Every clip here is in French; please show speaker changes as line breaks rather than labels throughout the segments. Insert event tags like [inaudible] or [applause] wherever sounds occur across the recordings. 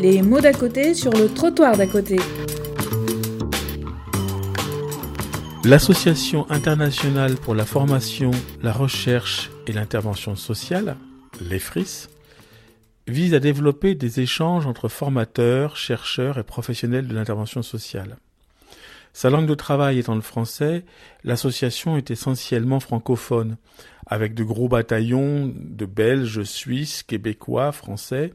les mots d'à côté sur le trottoir d'à côté.
L'Association internationale pour la formation, la recherche et l'intervention sociale, l'EFRIS, vise à développer des échanges entre formateurs, chercheurs et professionnels de l'intervention sociale. Sa langue de travail étant le français, l'association est essentiellement francophone, avec de gros bataillons de Belges, Suisses, Québécois, Français,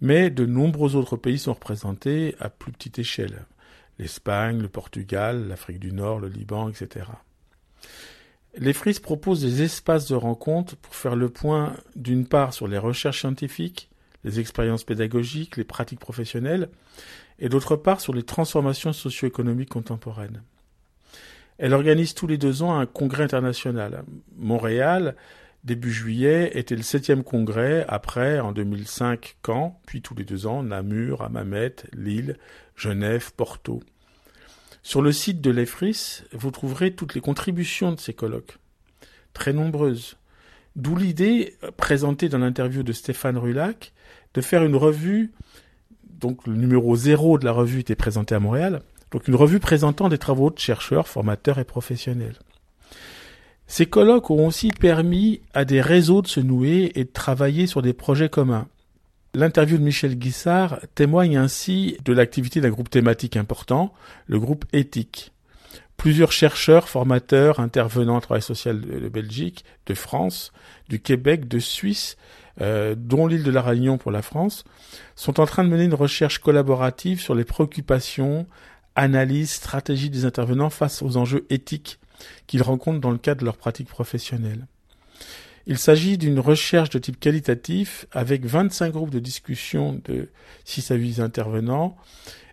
mais de nombreux autres pays sont représentés à plus petite échelle. L'Espagne, le Portugal, l'Afrique du Nord, le Liban, etc. Les FRIS proposent des espaces de rencontre pour faire le point d'une part sur les recherches scientifiques, les expériences pédagogiques, les pratiques professionnelles, et d'autre part sur les transformations socio-économiques contemporaines. Elle organise tous les deux ans un congrès international. Montréal, début juillet, était le septième congrès, après, en 2005, Caen, puis tous les deux ans, Namur, Hammamet, Lille, Genève, Porto. Sur le site de l'EFRIS, vous trouverez toutes les contributions de ces colloques, très nombreuses. D'où l'idée, présentée dans l'interview de Stéphane Rulac, de faire une revue, donc le numéro zéro de la revue était présenté à Montréal, donc une revue présentant des travaux de chercheurs, formateurs et professionnels. Ces colloques ont aussi permis à des réseaux de se nouer et de travailler sur des projets communs. L'interview de Michel Guissard témoigne ainsi de l'activité d'un groupe thématique important, le groupe Éthique. Plusieurs chercheurs, formateurs, intervenants en travail social de Belgique, de France, du Québec, de Suisse, euh, dont l'île de la Réunion pour la France, sont en train de mener une recherche collaborative sur les préoccupations, analyses, stratégies des intervenants face aux enjeux éthiques qu'ils rencontrent dans le cadre de leur pratique professionnelle. Il s'agit d'une recherche de type qualitatif avec 25 groupes de discussion de 6 à 8 intervenants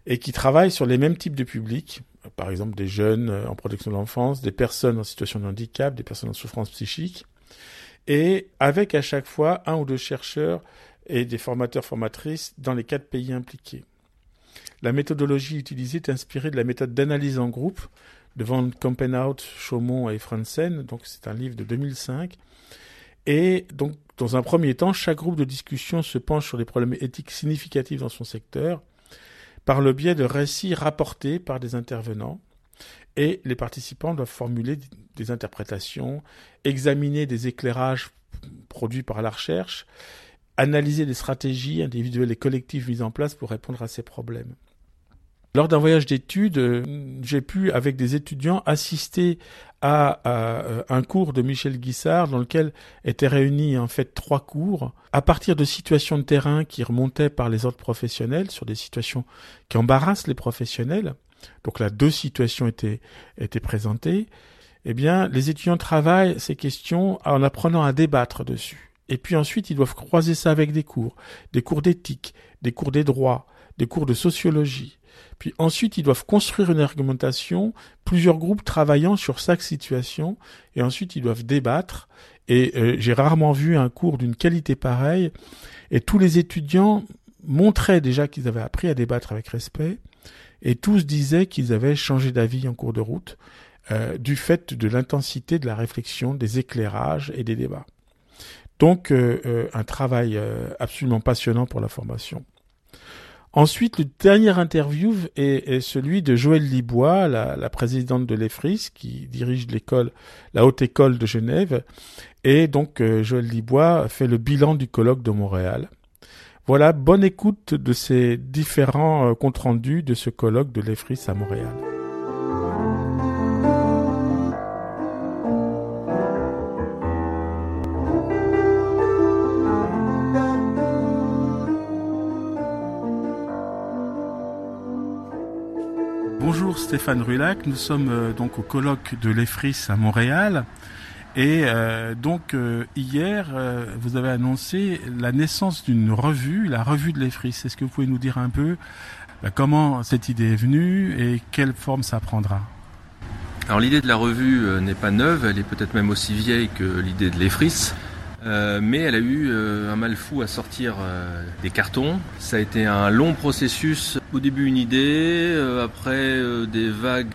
et qui travaillent sur les mêmes types de publics, par exemple des jeunes en protection de l'enfance, des personnes en situation de handicap, des personnes en souffrance psychique, et avec à chaque fois un ou deux chercheurs et des formateurs formatrices dans les quatre pays impliqués. La méthodologie utilisée est inspirée de la méthode d'analyse en groupe de Van Kampenhout, Chaumont et Franzen, donc c'est un livre de 2005. Et donc, dans un premier temps, chaque groupe de discussion se penche sur les problèmes éthiques significatifs dans son secteur par le biais de récits rapportés par des intervenants. Et les participants doivent formuler des interprétations, examiner des éclairages produits par la recherche, analyser des stratégies individuelles et collectives mises en place pour répondre à ces problèmes. Lors d'un voyage d'études, euh, j'ai pu, avec des étudiants, assister à, euh, un cours de Michel Guissard dans lequel étaient réunis en fait trois cours à partir de situations de terrain qui remontaient par les ordres professionnels sur des situations qui embarrassent les professionnels. Donc là, deux situations étaient, étaient présentées. Eh bien, les étudiants travaillent ces questions en apprenant à débattre dessus. Et puis ensuite, ils doivent croiser ça avec des cours, des cours d'éthique, des cours des droits, des cours de sociologie. Puis ensuite, ils doivent construire une argumentation, plusieurs groupes travaillant sur chaque situation, et ensuite ils doivent débattre. Et euh, j'ai rarement vu un cours d'une qualité pareille, et tous les étudiants montraient déjà qu'ils avaient appris à débattre avec respect, et tous disaient qu'ils avaient changé d'avis en cours de route, euh, du fait de l'intensité de la réflexion, des éclairages et des débats. Donc euh, un travail absolument passionnant pour la formation. Ensuite, le dernier interview est, celui de Joëlle Libois, la, présidente de l'EFRIS, qui dirige l'école, la haute école de Genève. Et donc, euh, Joëlle Libois fait le bilan du colloque de Montréal. Voilà, bonne écoute de ces différents euh, comptes rendus de ce colloque de l'EFRIS à Montréal. Stéphane Rulac. Nous sommes euh, donc au colloque de l'EFRIS à Montréal. Et euh, donc euh, hier, vous avez annoncé la naissance d'une revue, la revue de l'EFRIS. Est-ce que vous pouvez nous dire un peu bah, comment cette idée est venue et quelle forme ça prendra?
Alors l'idée de la revue n'est pas neuve, elle est peut-être même aussi vieille que l'idée de l'EFRIS. Euh, mais elle a eu euh, un mal fou à sortir euh, des cartons. Ça a été un long processus. Au début une idée, après des vagues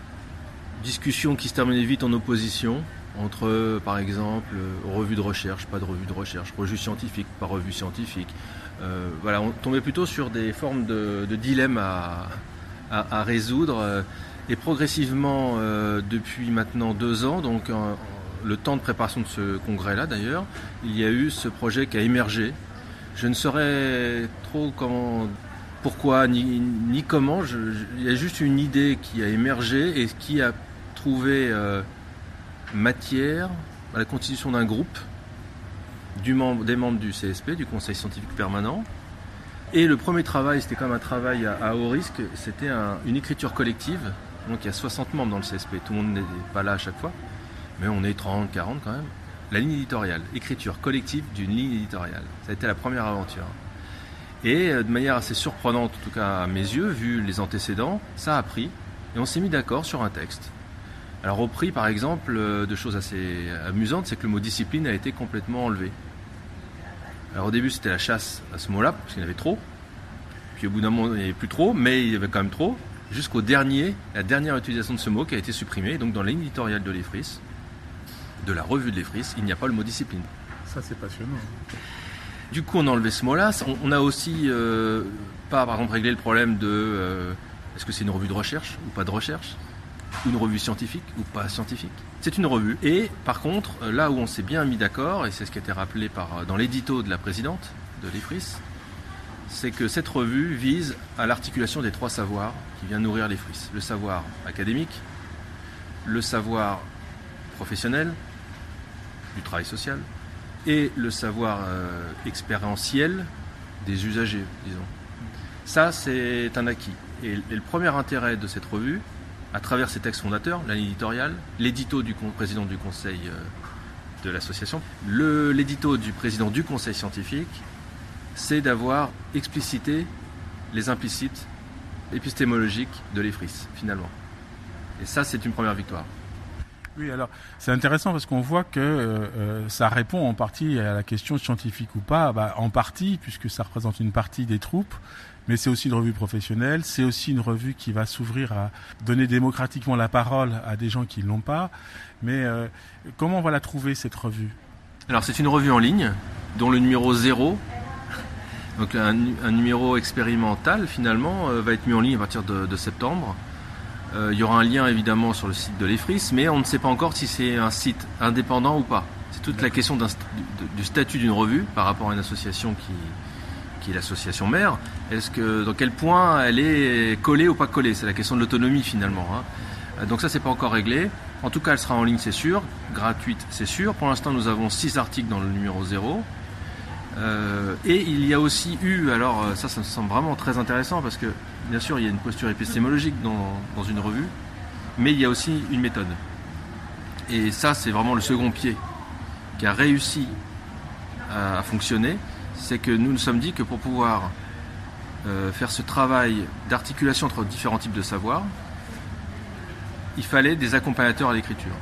discussions qui se terminaient vite en opposition. entre, par exemple, revue de recherche, pas de revue de recherche, revue scientifique, pas revue scientifique. voilà, on tombait plutôt sur des formes de, dilemmes à, à, résoudre. Et progressivement, depuis maintenant deux ans, donc le temps de préparation de ce congrès-là d'ailleurs, il y a eu ce projet qui a émergé. Je ne saurais trop comment, pourquoi ni, comment. il y a juste une idée qui a émergé et qui a trouvé euh, matière à la constitution d'un groupe des membres du CSP, du Conseil scientifique permanent. Et le premier travail, c'était quand même un travail à, haut risque, c'était une écriture collective. Donc il y a 60 membres dans le CSP, tout le monde n'est pas là à chaque fois mais on est 30, 40 quand même. La ligne éditoriale, écriture collective d'une ligne éditoriale. Ça a été la première aventure. Et euh, de manière assez surprenante, en tout cas à mes yeux, vu les antécédents, ça a pris et on s'est mis d'accord sur un texte. Alors au prix, par exemple, euh, de choses assez amusantes, c'est que le mot discipline a été complètement enlevé. Alors au début, c'était la chasse à ce mot-là, parce qu'il y en avait trop. Puis au bout d'un moment, il n'y avait plus trop, mais il y avait quand même trop. Jusqu'au dernier, la dernière utilisation de ce mot qui a été supprimée. Donc dans éditoriale de l'EFRIS, de la revue de l'EFRIS, il n'y a pas le mot discipline.
Ça, c'est passionnant.
Du coup, on a enlevé ce mot-là. On, a aussi euh, pas, par exemple, réglé le problème de euh, est-ce que c'est une revue de recherche ou pas de recherche ou une revue scientifique ou pas scientifique? C'est une revue. Et par contre, euh, là où on s'est bien mis d'accord, et c'est ce qui a été rappelé par, dans l'édito de la présidente de l'EFRIS, c'est que cette revue vise à l'articulation des trois savoirs qui viennent nourrir l'EFRIS. Le savoir académique, le savoir professionnel, du travail social, et le savoir euh, expérientiel des usagers, disons. Ça, c'est un acquis. Et, le premier intérêt de cette revue, à travers ses textes fondateurs, l'éditorial, l'édito du président du conseil euh, de l'association, l'édito du président du conseil scientifique, c'est d'avoir explicité les implicites épistémologiques de l'EFRIS, finalement. Et ça, c'est une première victoire.
Oui, alors c'est intéressant parce qu'on voit que euh, euh, ça répond en partie à la question scientifique ou pas, bah, en partie puisque ça représente une partie des troupes, mais c'est aussi une revue professionnelle, c'est aussi une revue qui va s'ouvrir à donner démocratiquement la parole à des gens qui ne l'ont pas. Mais euh, comment on va la trouver cette revue?
Alors c'est une revue en ligne dont le numéro 0 donc un, numéro expérimental finalement va être mis en ligne à partir de septembre. Euh, il y aura un lien évidemment sur le site de l'EFRIS, mais on ne sait pas encore si c'est un site indépendant ou pas. C'est toute la question du statut d'une revue par rapport à une association qui, qui est l'association mère. Est-ce que dans quel point elle est collée ou pas collée? C'est la question de l'autonomie finalement. Hein. Euh, donc ça c'est pas encore réglé. En tout cas elle sera en ligne c'est sûr, gratuite c'est sûr. Pour l'instant nous avons six articles dans le numéro 0. Euh, et il y a aussi eu, alors ça ça me semble vraiment très intéressant parce que bien sûr, il y a une posture épistémologique dans, une revue, mais il y a aussi une méthode. Et ça, c'est vraiment le second pied qui a réussi à, fonctionner. C'est que nous nous sommes dit que pour pouvoir euh, faire ce travail d'articulation entre différents types de savoirs, il fallait des accompagnateurs à l'écriture.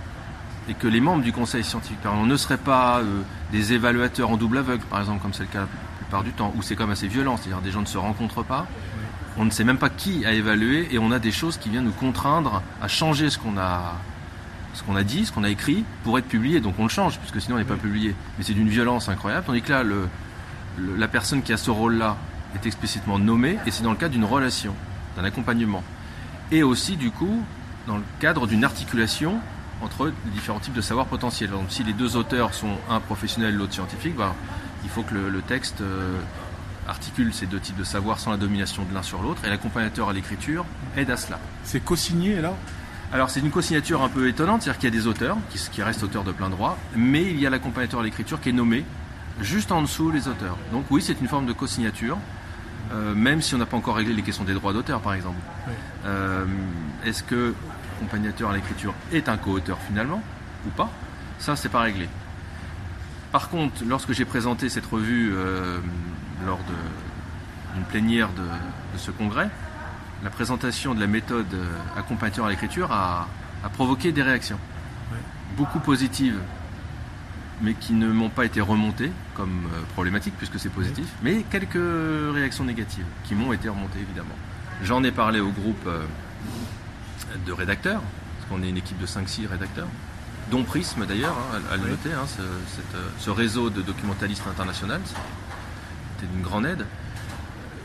Et que les membres du conseil scientifique permanent ne seraient pas euh, des évaluateurs en double aveugle, par exemple, comme c'est le cas la plupart du temps, où c'est quand même assez violent, c'est-à-dire des gens ne se rencontrent pas, on ne sait même pas qui a évalué et on a des choses qui viennent nous contraindre à changer ce qu'on a ce qu'on a dit, ce qu'on a écrit pour être publié. Donc on le change, puisque sinon on n'est pas publié. Mais c'est d'une violence incroyable. Tandis que là, le, la personne qui a ce rôle-là est explicitement nommée, et c'est dans le cadre d'une relation, d'un accompagnement. Et aussi, du coup, dans le cadre d'une articulation entre les différents types de savoirs potentiels. Donc si les deux auteurs sont un professionnel et l'autre scientifique, bah, il faut que le, texte euh, articule ces deux types de savoirs sans la domination de l'un sur l'autre, et l'accompagnateur à l'écriture aide à cela.
C'est co-signé là?
Alors c'est une co-signature un peu étonnante, c'est-à-dire qu'il y a des auteurs qui, qui restent auteurs de plein droit, mais il y a l'accompagnateur à l'écriture qui est nommé juste en dessous les auteurs. Donc oui, c'est une forme de co-signature, euh, même si on n'a pas encore réglé les questions des droits d'auteur par exemple. Euh, est-ce que l'accompagnateur à l'écriture est un co-auteur finalement ou pas Ça, c'est pas réglé. Par contre, lorsque j'ai présenté cette revue euh, lors d'une plénière de, ce congrès, la présentation de la méthode euh, accompagnateur à l'écriture a, provoqué des réactions. Beaucoup positives, mais qui ne m'ont pas été remontées comme euh, problématiques, puisque c'est positif, mais quelques réactions négatives qui m'ont été remontées, évidemment. J'en ai parlé au groupe de rédacteurs, parce qu'on est une équipe de 5-6 rédacteurs, dont Prisme d'ailleurs, hein, à, le noter, hein, ce, réseau de documentalistes internationaux. C'était d'une grande aide.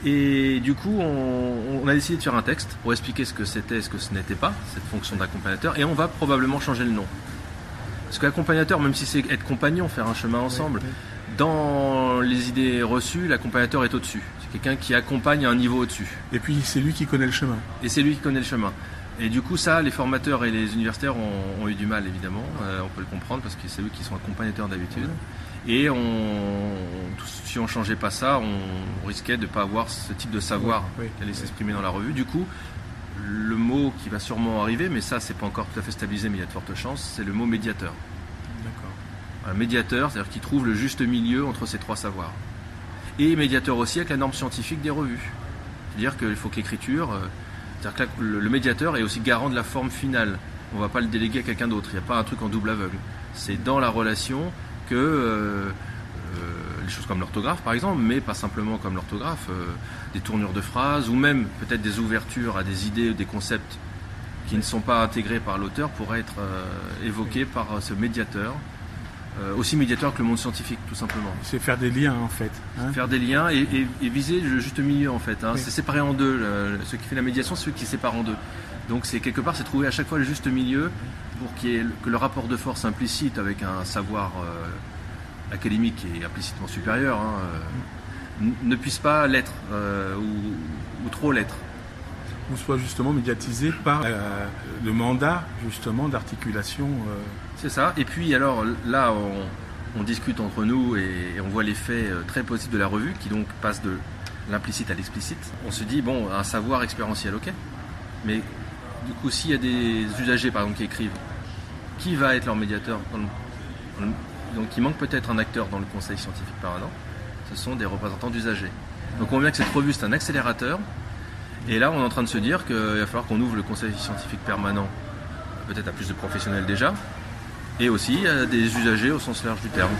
Et du coup, on, a décidé de faire un texte pour expliquer ce que c'était et ce que ce n'était pas, cette fonction d'accompagnateur, et on va probablement changer le nom. Parce qu'accompagnateur, même si c'est être compagnon, faire un chemin ensemble, dans les idées reçues, l'accompagnateur est au-dessus. C'est quelqu'un qui accompagne à un niveau au-dessus.
Et puis c'est lui qui connaît le chemin.
Et c'est lui qui connaît le chemin. Et du coup, ça, les formateurs et les universitaires ont, eu du mal, évidemment. Euh, on peut le comprendre parce que c'est eux qui sont accompagnateurs d'habitude. Et on, si on changeait pas ça, on risquait de ne pas avoir ce type de savoir qui allait s'exprimer dans la revue. Du coup, le mot qui va sûrement arriver, mais ça, c'est pas encore tout à fait stabilisé, mais il y a de fortes chances, c'est le mot médiateur. D'accord. Un médiateur, c'est-à-dire qui trouve le juste milieu entre ces trois savoirs. Et médiateur aussi avec la norme scientifique des revues. C'est-à-dire qu'il faut que l'écriture, euh, c'est-à-dire que le médiateur est aussi garant de la forme finale. On ne va pas le déléguer à quelqu'un d'autre. Il n'y a pas un truc en double aveugle. C'est dans la relation que euh, euh, les choses comme l'orthographe par exemple, mais pas simplement comme l'orthographe, euh, des tournures de phrases ou même peut-être des ouvertures à des idées ou des concepts qui ne sont pas intégrés par l'auteur pourraient être évoqués par ce médiateur. Aussi médiateur que le monde scientifique, tout simplement.
C'est faire des liens, en fait.
Hein. faire des liens et, viser le juste milieu, en fait. Hein. C'est séparer en deux. ce qui fait la médiation, c'est celui qui sépare en deux. Donc, c'est quelque part, c'est trouver à chaque fois le juste milieu pour que le rapport de force implicite avec un savoir euh, académique et implicitement supérieur hein, euh, ne puisse pas l'être euh, ou, trop l'être.
Ou soit justement médiatisé par le mandat justement d'articulation.
C'est ça. Et puis alors là, on, discute entre nous et, on voit l'effet très positif de la revue qui donc passe de l'implicite à l'explicite. On se dit, bon, un savoir expérientiel, ok. Mais du coup, s'il y a des usagers, par exemple, qui écrivent, qui va être leur médiateur Donc, il manque peut-être un acteur dans le conseil scientifique permanent. Ce sont des représentants d'usagers. Donc, on voit que cette revue, c'est un accélérateur. Et là, on est en train de se dire qu'il va falloir qu'on ouvre le conseil scientifique permanent, peut-être à plus de professionnels déjà, et aussi à des usagers au sens large du terme.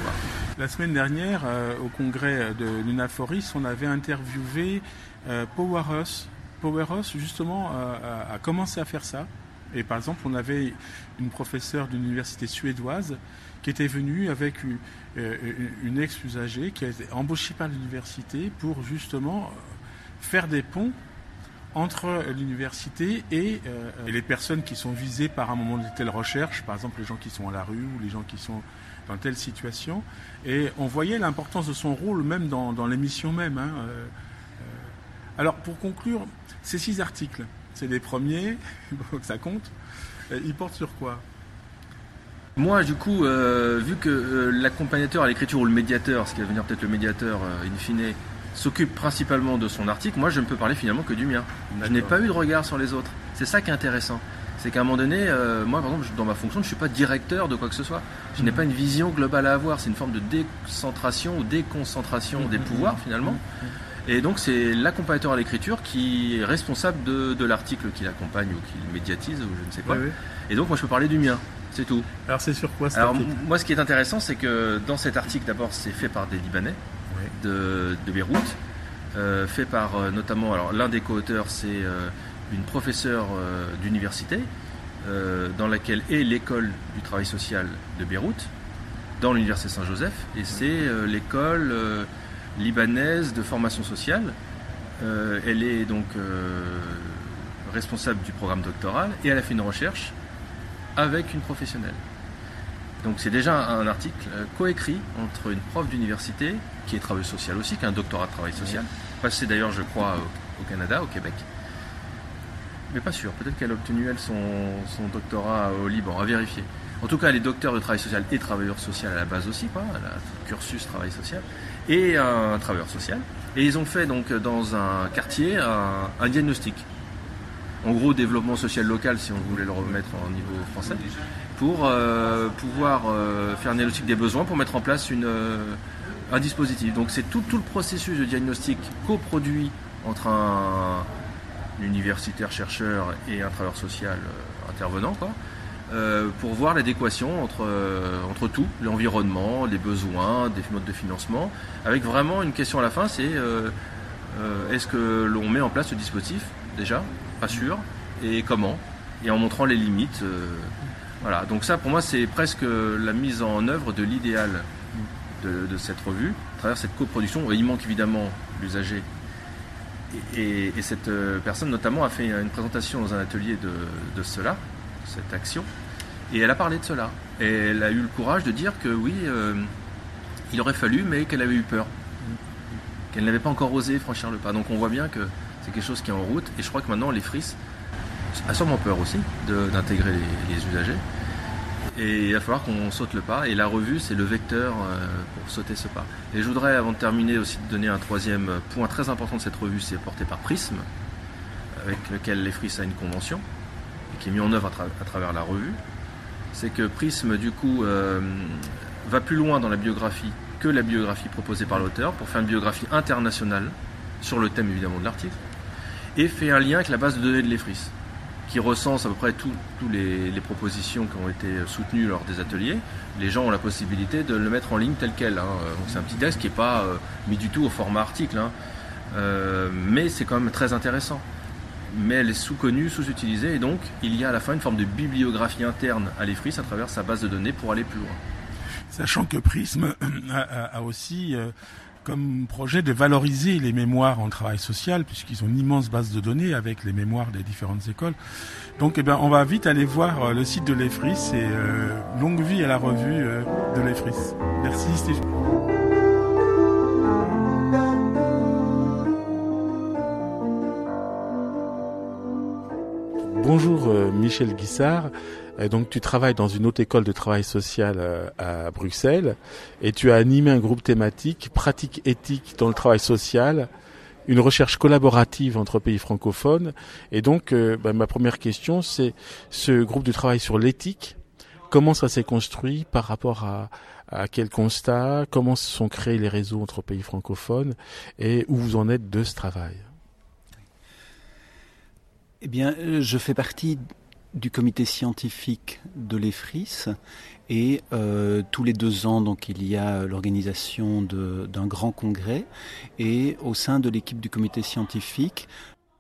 La semaine dernière, euh, au congrès de l'UNAFORIS, on avait interviewé euh, Powerhouse, Powerhouse, justement, a, commencé à faire ça. Et par exemple, on avait une professeure d'une université suédoise qui était venue avec euh, une, ex-usagée qui a été embauchée par l'université pour justement euh, faire des ponts entre l'université et, euh, et, les personnes qui sont visées par un moment de telle recherche, par exemple les gens qui sont à la rue ou les gens qui sont dans telle situation. Et on voyait l'importance de son rôle même dans, l'émission même. Hein, alors pour conclure, ces six articles, c'est les premiers, [laughs] ça compte. Euh, ils portent sur quoi?
Moi, du coup, euh, vu que euh, l'accompagnateur à l'écriture ou le médiateur, ce qui va devenir peut-être le médiateur in fine, s'occupe principalement de son article, moi je ne peux parler finalement que du mien. Je n'ai pas eu de regard sur les autres. C'est ça qui est intéressant. C'est qu'à un moment donné, moi par exemple, dans ma fonction, je ne suis pas directeur de quoi que ce soit. Je n'ai mhm. pas une vision globale à avoir. C'est une forme de décentration ou déconcentration des mhm. pouvoirs finalement. Et donc c'est l'accompagnateur à l'écriture qui est responsable de, l'article qui l'accompagne ou qui le médiatise ou je ne sais quoi. Et donc moi je peux parler du mien, c'est tout.
Alors c'est sur quoi
Alors moi ce qui est intéressant c'est que dans cet article d'abord c'est fait par des Libanais de, Beyrouth, euh, fait par euh, notamment, alors l'un des co-auteurs c'est euh, une professeure d'université dans laquelle est l'école du travail social de Beyrouth, dans l'université Saint-Joseph, et c'est l'école libanaise de formation sociale. Elle est donc responsable du programme doctoral et elle a fait une recherche avec une professionnelle. Donc c'est déjà un article coécrit entre une prof d'université, qui est travail social aussi, qui a un doctorat de travail social, passé d'ailleurs je crois au, Canada, au Québec, mais pas sûr, peut-être qu'elle a obtenu elle son, son, doctorat au Liban, à vérifier. En tout cas elle est docteur de travail social et travailleur social à la base aussi, quoi, elle a un cursus travail social et un travailleur social. Et ils ont fait donc dans un quartier un, diagnostic. En gros, développement social local, si on voulait le remettre en niveau français, pour euh, pouvoir euh, faire un diagnostic des besoins, pour mettre en place une, un dispositif. Donc c'est tout, le processus de diagnostic coproduit entre un, universitaire chercheur et un travailleur social intervenant, quoi, euh, pour voir l'adéquation entre, euh, entre tout, l'environnement, les besoins, des modes de financement, avec vraiment une question à la fin, c'est euh, est-ce que l'on met en place ce dispositif déjà, pas sûr, et comment, et en montrant les limites. Voilà, donc ça pour moi c'est presque la mise en œuvre de l'idéal de, cette revue, à travers cette coproduction. Il manque évidemment l'usager. Et, cette euh, personne notamment a fait une présentation dans un atelier de, cela, cette action, et elle a parlé de cela. Et elle a eu le courage de dire que oui, euh, il aurait fallu, mais qu'elle avait eu peur. Qu'elle n'avait pas encore osé franchir le pas. Donc on voit bien que c'est quelque chose qui est en route. Et je crois que maintenant, les frisses a sûrement peur aussi d'intégrer les, usagers. Et il va falloir qu'on saute le pas. Et la revue, c'est le vecteur euh, pour sauter ce pas. Et je voudrais, avant de terminer, aussi donner un troisième point très important de cette revue, c'est porté par Prism, avec lequel les a une convention, et qui est mis en œuvre à, travers la revue. C'est que Prism, du coup, euh, va plus loin dans la biographie que la biographie proposée par l'auteur, pour faire une biographie internationale, sur le thème évidemment de l'article, et fait un lien avec la base de données de l'EFRIS qui recense à peu près toutes les, propositions qui ont été soutenues lors des ateliers. Les gens ont la possibilité de le mettre en ligne tel quel. Hein. c'est un petit texte qui n'est pas euh, mis du tout au format article, hein. euh, mais c'est quand même très intéressant. Mais elle est sous-connue, sous-utilisée, et donc il y a à la fin une forme de bibliographie interne à l'EFRIS à travers sa base de données pour aller plus loin.
Sachant que Prism a, aussi euh, comme projet de valoriser les mémoires en travail social, puisqu'ils ont une immense base de données avec les mémoires des différentes écoles. Donc, eh bien, on va vite aller voir euh, le site de l'EFRIS et euh, longue vie à la revue euh, de l'EFRIS. Merci. Bonjour Michel Guissard donc tu travailles dans une haute école de travail social euh, à Bruxelles et tu as animé un groupe thématique pratique éthique dans le travail social, une recherche collaborative entre pays francophones. Et donc euh, bah, ma première question c'est ce groupe de travail sur l'éthique, comment ça s'est construit par rapport à, à quel constat, comment se sont créés les réseaux entre pays francophones et où vous en êtes de ce travail?
Eh bien, euh, je fais partie du comité scientifique de l'EFRIS et euh, tous les deux ans donc il y a l'organisation d'un grand congrès et au sein de l'équipe du comité scientifique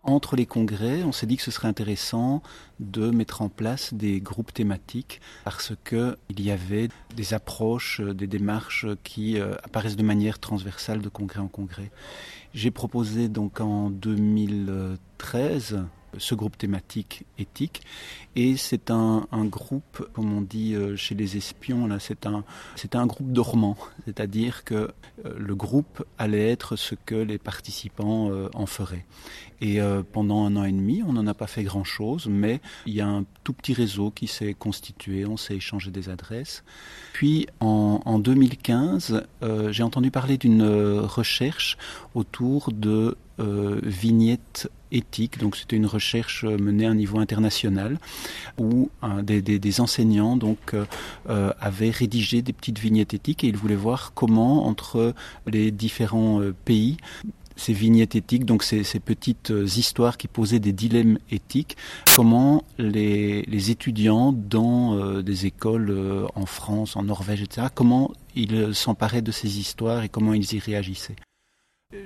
entre les congrès, on s'est dit que ce serait intéressant de mettre en place des groupes thématiques parce que il y avait des approches, des démarches qui euh, apparaissent de manière transversale de congrès en congrès. J'ai proposé donc en 2013 ce groupe thématique éthique. Et c'est un, groupe, comme on dit euh, chez les espions, là, c'est un, c'est un groupe dormant. [laughs] C'est-à-dire que euh, le groupe allait être ce que les participants euh, en feraient. Et pendant un an et demi, on n'en a pas fait grand-chose, mais il y a un tout petit réseau qui s'est constitué, on s'est échangé des adresses. Puis en, en 2015, j'ai entendu parler d'une recherche autour de vignettes éthique. Donc c'était une recherche euh, menée à un niveau international où des, enseignants donc euh, euh, avaient rédigé des petites vignettes éthiques et ils voulaient voir comment entre les différents pays ces vignettes éthiques, donc ces, petites histoires qui posaient des dilemmes éthiques, comment les, étudiants dans des écoles en France, en Norvège, etc., comment ils s'emparaient de ces histoires et comment ils y réagissaient?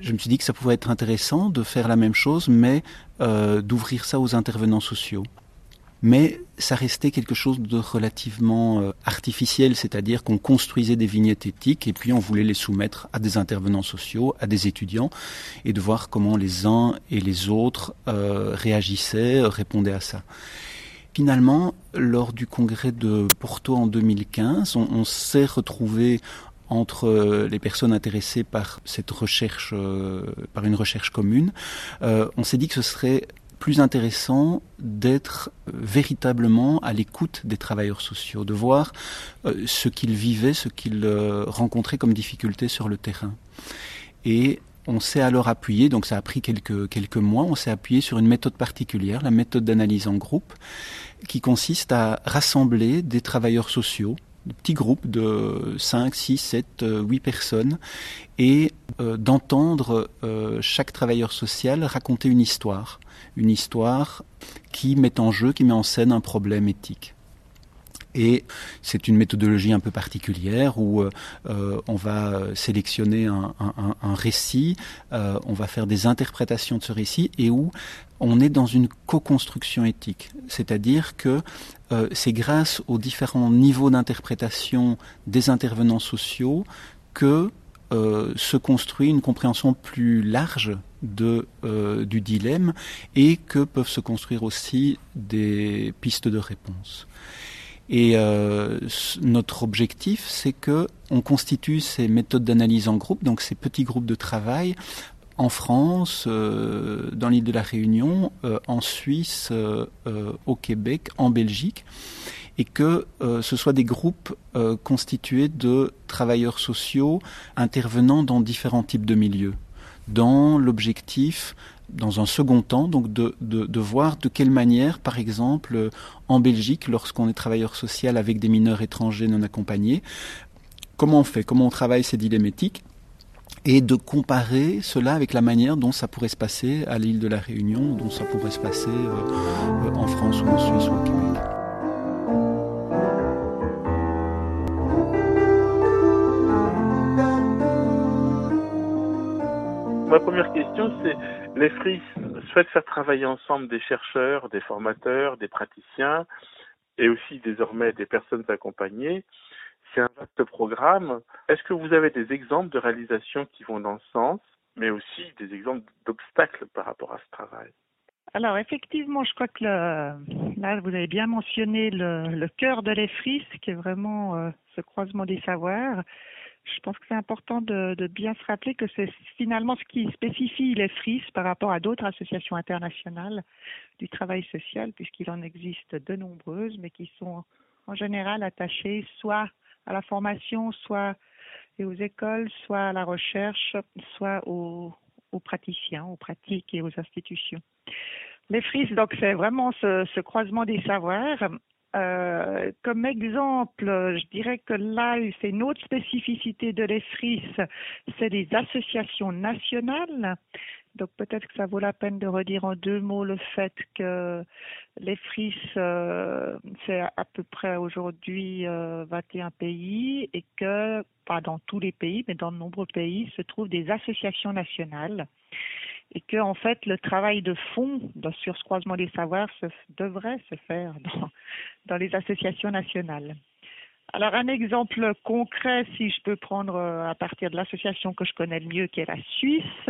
Je me suis dit que ça pouvait être intéressant de faire la même chose, mais euh, d'ouvrir ça aux intervenants sociaux. Mais ça restait quelque chose de relativement euh, artificiel, c'est-à-dire qu'on construisait des vignettes éthiques et puis on voulait les soumettre à des intervenants sociaux, à des étudiants, et de voir comment les uns et les autres euh, réagissaient, répondaient à ça. Finalement, lors du congrès de Porto en 2015, on, s'est retrouvé entre euh, les personnes intéressées par cette recherche, euh, par une recherche commune, euh, on s'est dit que ce serait plus intéressant d'être véritablement à l'écoute des travailleurs sociaux, de voir ce qu'ils vivaient, ce qu'ils rencontraient comme difficultés sur le terrain. Et on s'est alors appuyé, donc ça a pris quelques, quelques mois, on s'est appuyé sur une méthode particulière, la méthode d'analyse en groupe, qui consiste à rassembler des travailleurs sociaux de petits groupes de 5, 6, 7, 8 personnes et euh, d'entendre euh, chaque travailleur social raconter une histoire, une histoire qui met en jeu, qui met en scène un problème éthique. Et c'est une méthodologie un peu particulière où euh, on va sélectionner un, récit, euh, on va faire des interprétations de ce récit et où on est dans une co-construction éthique. C'est-à-dire que euh, c'est grâce aux différents niveaux d'interprétation des intervenants sociaux que se construit une compréhension plus large du dilemme et que peuvent se construire aussi des pistes de réponse. Et euh, notre objectif, c'est que on constitue ces méthodes d'analyse en groupe, donc ces petits groupes de travail, en France, euh, dans l'île de la Réunion, euh, en Suisse, au Québec, en Belgique, et que ce soit des groupes constitués de travailleurs sociaux intervenant dans différents types de milieux, dans l'objectif dans un second temps, donc de, de, voir de quelle manière, par exemple, euh, en Belgique, lorsqu'on est travailleur social avec des mineurs étrangers non accompagnés, comment on fait, comment on travaille ces dilemmes éthiques, et de comparer cela avec la manière dont ça pourrait se passer à l'île de la Réunion, dont ça pourrait se passer euh, en France ou en Suisse ou au Québec.
Ma première question, c'est les FRIS souhaitent faire travailler ensemble des chercheurs, des formateurs, des praticiens et aussi désormais des personnes accompagnées. C'est un vaste programme. Est-ce que vous avez des exemples de réalisations qui vont dans ce sens, mais aussi des exemples d'obstacles par rapport à ce travail?
Alors effectivement, je crois que là, vous avez bien mentionné le, cœur de l'EFRIS, qui est vraiment euh, ce croisement des savoirs je pense que c'est important de, bien se rappeler que c'est finalement ce qui spécifie les FRIS par rapport à d'autres associations internationales du travail social, puisqu'il en existe de nombreuses, mais qui sont en général attachées soit à la formation, soit aux écoles, soit à la recherche, soit aux, praticiens, aux pratiques et aux institutions. Les FRIS, donc, c'est vraiment ce, croisement des savoirs euh, comme exemple, je dirais que là, c'est une autre spécificité de l'EFRIS, c'est les associations nationales. Donc peut-être que ça vaut la peine de redire en deux mots le fait que l'EFRIS, euh, c'est à peu près aujourd'hui 21 euh, pays et que, pas dans tous les pays, mais dans de nombreux pays, se trouvent des associations nationales et que en fait le travail de fond sur ce croisement des savoirs devrait se faire [laughs] dans, les associations nationales. Alors un exemple concret, si je peux prendre euh, à partir de l'association que je connais le mieux, qui est la Suisse,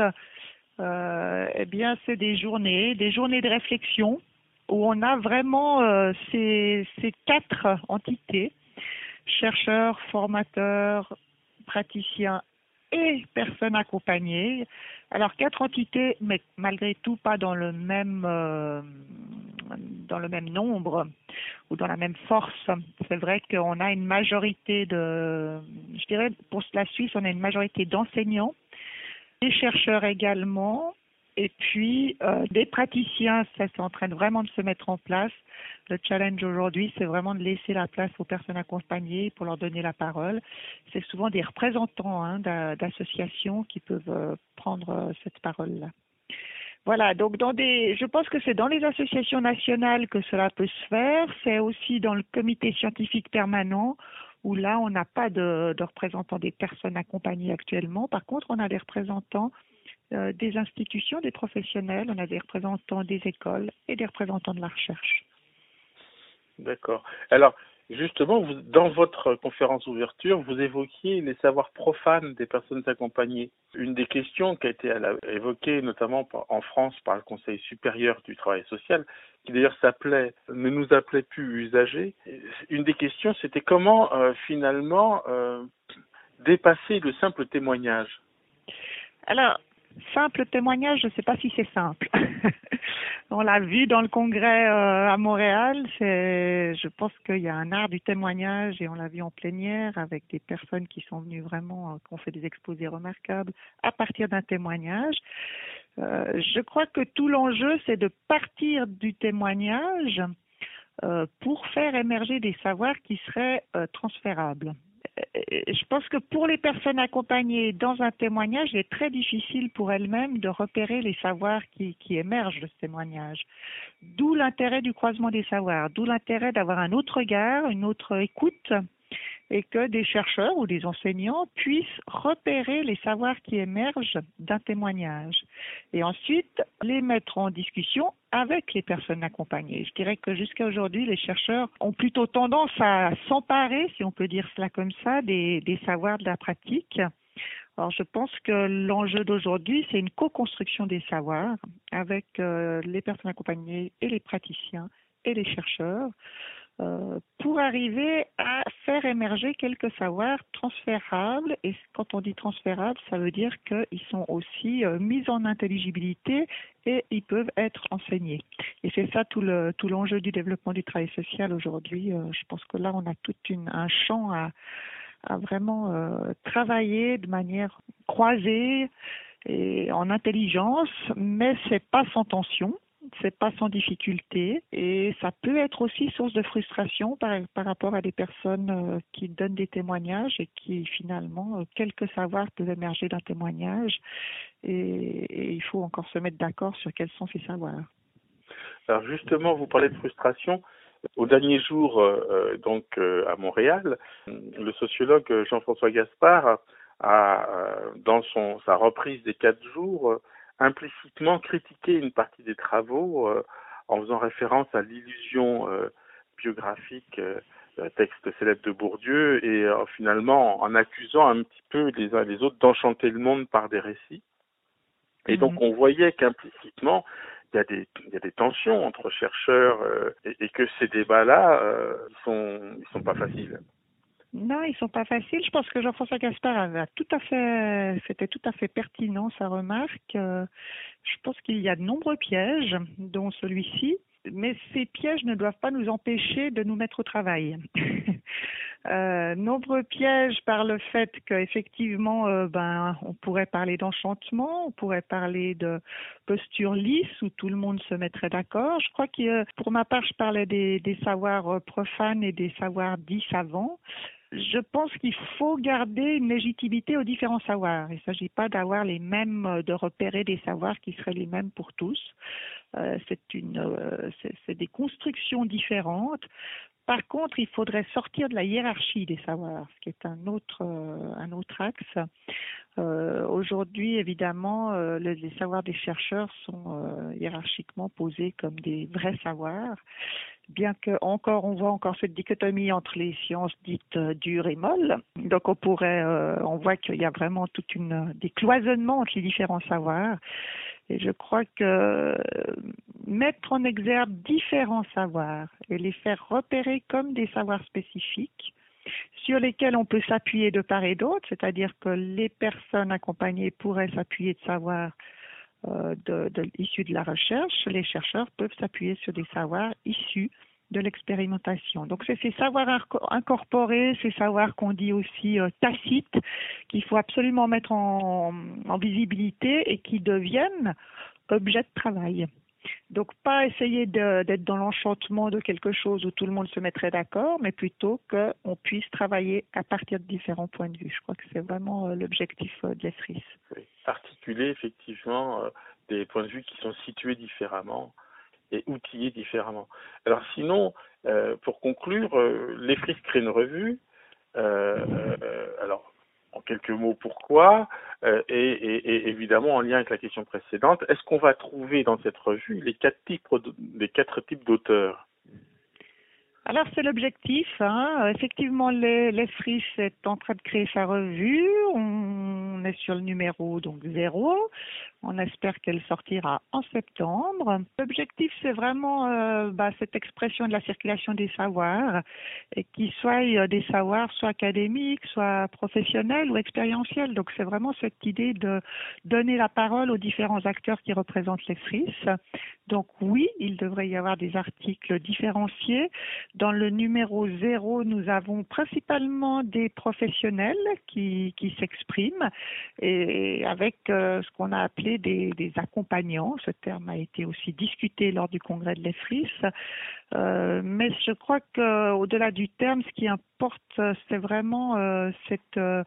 euh, eh bien c'est des journées, des journées de réflexion où on a vraiment euh, ces, ces quatre entités chercheurs, formateurs, praticiens et personnes accompagnées. Alors quatre entités, mais malgré tout pas dans le même euh, dans le même nombre ou dans la même force. C'est vrai qu'on a une majorité de, je dirais pour la Suisse, on a une majorité d'enseignants, des chercheurs également, et puis, euh, des praticiens, ça c'est en train vraiment de se mettre en place. Le challenge aujourd'hui, c'est vraiment de laisser la place aux personnes accompagnées pour leur donner la parole. C'est souvent des représentants hein, d'associations qui peuvent euh, prendre euh, cette parole-là. Voilà, donc dans des, je pense que c'est dans les associations nationales que cela peut se faire. C'est aussi dans le comité scientifique permanent où là, on n'a pas de, représentants des personnes accompagnées actuellement. Par contre, on a des représentants euh, des institutions, des professionnels, on a des représentants des écoles et des représentants de la recherche.
D'accord. Alors, justement, dans votre conférence ouverture, vous évoquiez les savoirs profanes des personnes accompagnées. Une des questions qui a été évoquée notamment en France par le Conseil supérieur du travail social, qui d'ailleurs s'appelait, ne nous appelait plus usagers, une des questions c'était comment euh, finalement euh, dépasser le simple témoignage?
Alors, Simple témoignage, je ne sais pas si c'est simple. [laughs] on l'a vu dans le congrès euh, à Montréal. Je pense qu'il y a un art du témoignage et on l'a vu en plénière avec des personnes qui sont venues vraiment, euh, qui ont fait des exposés remarquables à partir d'un témoignage. Euh, je crois que tout l'enjeu, c'est de partir du témoignage pour faire émerger des savoirs qui seraient transférables. Je pense que pour les personnes accompagnées dans un témoignage, il est très difficile pour elles-mêmes de repérer les savoirs qui, qui émergent de ce témoignage. D'où l'intérêt du croisement des savoirs, d'où l'intérêt d'avoir un autre regard, une autre écoute et que des chercheurs ou des enseignants puissent repérer les savoirs qui émergent d'un témoignage et ensuite les mettre en discussion avec les personnes accompagnées. Je dirais que jusqu'à aujourd'hui, les chercheurs ont plutôt tendance à s'emparer, si on peut dire cela comme ça, des, savoirs de la pratique. Alors, je pense que l'enjeu d'aujourd'hui, c'est une co-construction des savoirs avec euh, les personnes accompagnées et les praticiens et les chercheurs euh, pour arriver à faire émerger quelques savoirs transférables. Et quand on dit transférables, ça veut dire qu'ils sont aussi euh, mis en intelligibilité et ils peuvent être enseignés. Et c'est ça tout le tout l'enjeu du développement du travail social aujourd'hui. Euh, je pense que là, on a tout un champ à, à vraiment travailler de manière croisée et en intelligence, mais c'est pas sans tension c'est pas sans difficulté et ça peut être aussi source de frustration par, par rapport à des personnes euh, qui donnent des témoignages et qui finalement, euh, quelques savoirs peuvent émerger d'un témoignage et, il faut encore se mettre d'accord sur quels sont ces savoirs.
Alors justement, vous parlez de frustration. Au dernier jour, euh, donc à Montréal, le sociologue Jean-François Gaspard a, dans son sa reprise des quatre jours, implicitement critiquer une partie des travaux euh, en faisant référence à l'illusion euh, biographique euh, texte célèbre de Bourdieu et finalement en accusant un petit peu les uns les autres d'enchanter le monde par des récits. Et donc mhm. on voyait qu'implicitement il y a des il y a des tensions entre chercheurs et, et, que ces débats-là ils sont ils sont pas faciles.
Non, ils sont pas faciles. Je pense que Jean-François Gaspard avait tout à fait, c'était tout à fait pertinent sa remarque. Euh, je pense qu'il y a de nombreux pièges, dont celui-ci, mais ces pièges ne doivent pas nous empêcher de nous mettre au travail. [laughs] Euh, nombreux pièges par le fait qu'effectivement, euh, ben, on pourrait parler d'enchantement, on pourrait parler de posture lisse où tout le monde se mettrait d'accord. Je crois que pour ma part, je parlais des, des savoirs profanes et des savoirs dits savants je pense qu'il faut garder une légitimité aux différents savoirs. Il ne s'agit pas d'avoir les mêmes, euh, de repérer des savoirs qui seraient les mêmes pour tous. Euh, c'est une, euh, c'est des constructions différentes. Par contre, il faudrait sortir de la hiérarchie des savoirs, ce qui est un autre, un autre axe. Aujourd'hui, évidemment, les savoirs des chercheurs sont hiérarchiquement posés comme des vrais savoirs bien que encore on voit encore cette dichotomie entre les sciences dites euh, dures et molles. Donc on pourrait, euh, on voit qu'il y a vraiment toute une des cloisonnements entre les différents savoirs. Et je crois que euh, mettre en exergue différents savoirs et les faire repérer comme des savoirs spécifiques sur lesquels on peut s'appuyer de part et d'autre, c'est-à-dire que les personnes accompagnées pourraient s'appuyer de savoirs euh, de, de, issus de la recherche, les chercheurs peuvent s'appuyer sur des savoirs issus de l'expérimentation. Donc c'est ces savoirs incorporés, ces savoirs qu'on dit aussi euh, tacites, qu'il faut absolument mettre en, en, visibilité et qui deviennent objet de travail. Donc pas essayer d'être dans l'enchantement de quelque chose où tout le monde se mettrait d'accord, mais plutôt qu'on puisse travailler à partir de différents points de vue. Je crois que c'est vraiment euh, l'objectif euh, de l'EFRIS.
Oui. Articuler effectivement euh, des points de vue qui sont situés différemment et outillés différemment. Alors sinon, pour conclure, l'EFRIS crée une revue. alors en quelques mots pourquoi, euh, et, évidemment en lien avec la question précédente, est-ce qu'on va trouver dans cette revue les quatre types, les d'auteurs?
Alors c'est l'objectif. Hein. Effectivement, l'EFRIS est en train de créer sa revue. On est sur le numéro donc zéro. On espère qu'elle sortira en septembre. L'objectif, c'est vraiment euh, bah, cette expression de la circulation des savoirs, et qui soient euh, des savoirs soit académiques, soit professionnels ou expérientiels. Donc, c'est vraiment cette idée de donner la parole aux différents acteurs qui représentent les FRIS. Donc, oui, il devrait y avoir des articles différenciés. Dans le numéro zéro, nous avons principalement des professionnels qui, qui s'expriment et avec euh, ce qu'on a appelé des, accompagnants. Ce terme a été aussi discuté lors du congrès de l'EFRIS. Euh, mais je crois qu'au-delà du terme, ce qui importe, c'est vraiment euh, euh,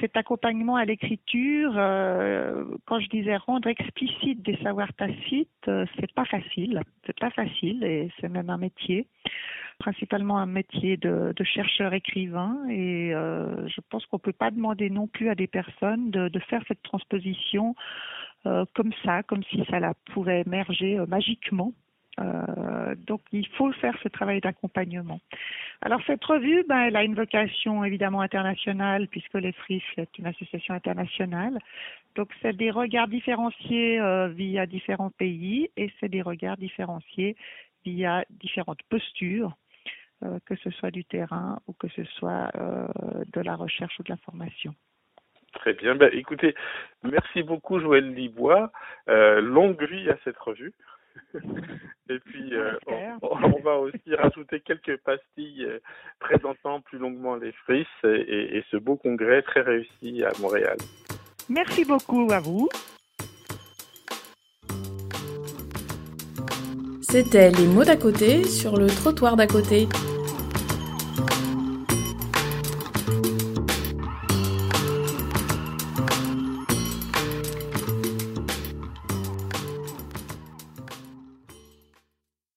cet accompagnement à l'écriture. Quand je disais rendre explicite des savoirs tacites, c'est pas facile. C'est pas facile et c'est même un métier principalement un métier de, chercheur-écrivain et je pense qu'on ne peut pas demander non plus à des personnes de, faire cette transposition comme ça, comme si ça la pourrait émerger euh, magiquement. Euh, donc il faut faire ce travail d'accompagnement. Alors cette revue, ben, elle a une vocation évidemment internationale puisque les est une association internationale. Donc c'est des regards différenciés euh, via différents pays et c'est des regards différenciés via différentes postures euh, que ce soit du terrain ou que ce soit euh, de la recherche ou de la formation.
Très bien. Ben, écoutez, merci beaucoup Joël Libois. Euh, longue vie à cette revue. [laughs] Et puis, euh, on, on, va aussi rajouter quelques pastilles présentant plus longuement les frisses et, et ce beau congrès très réussi à Montréal.
Merci beaucoup à vous.
C'était les mots d'à côté sur le trottoir d'à côté.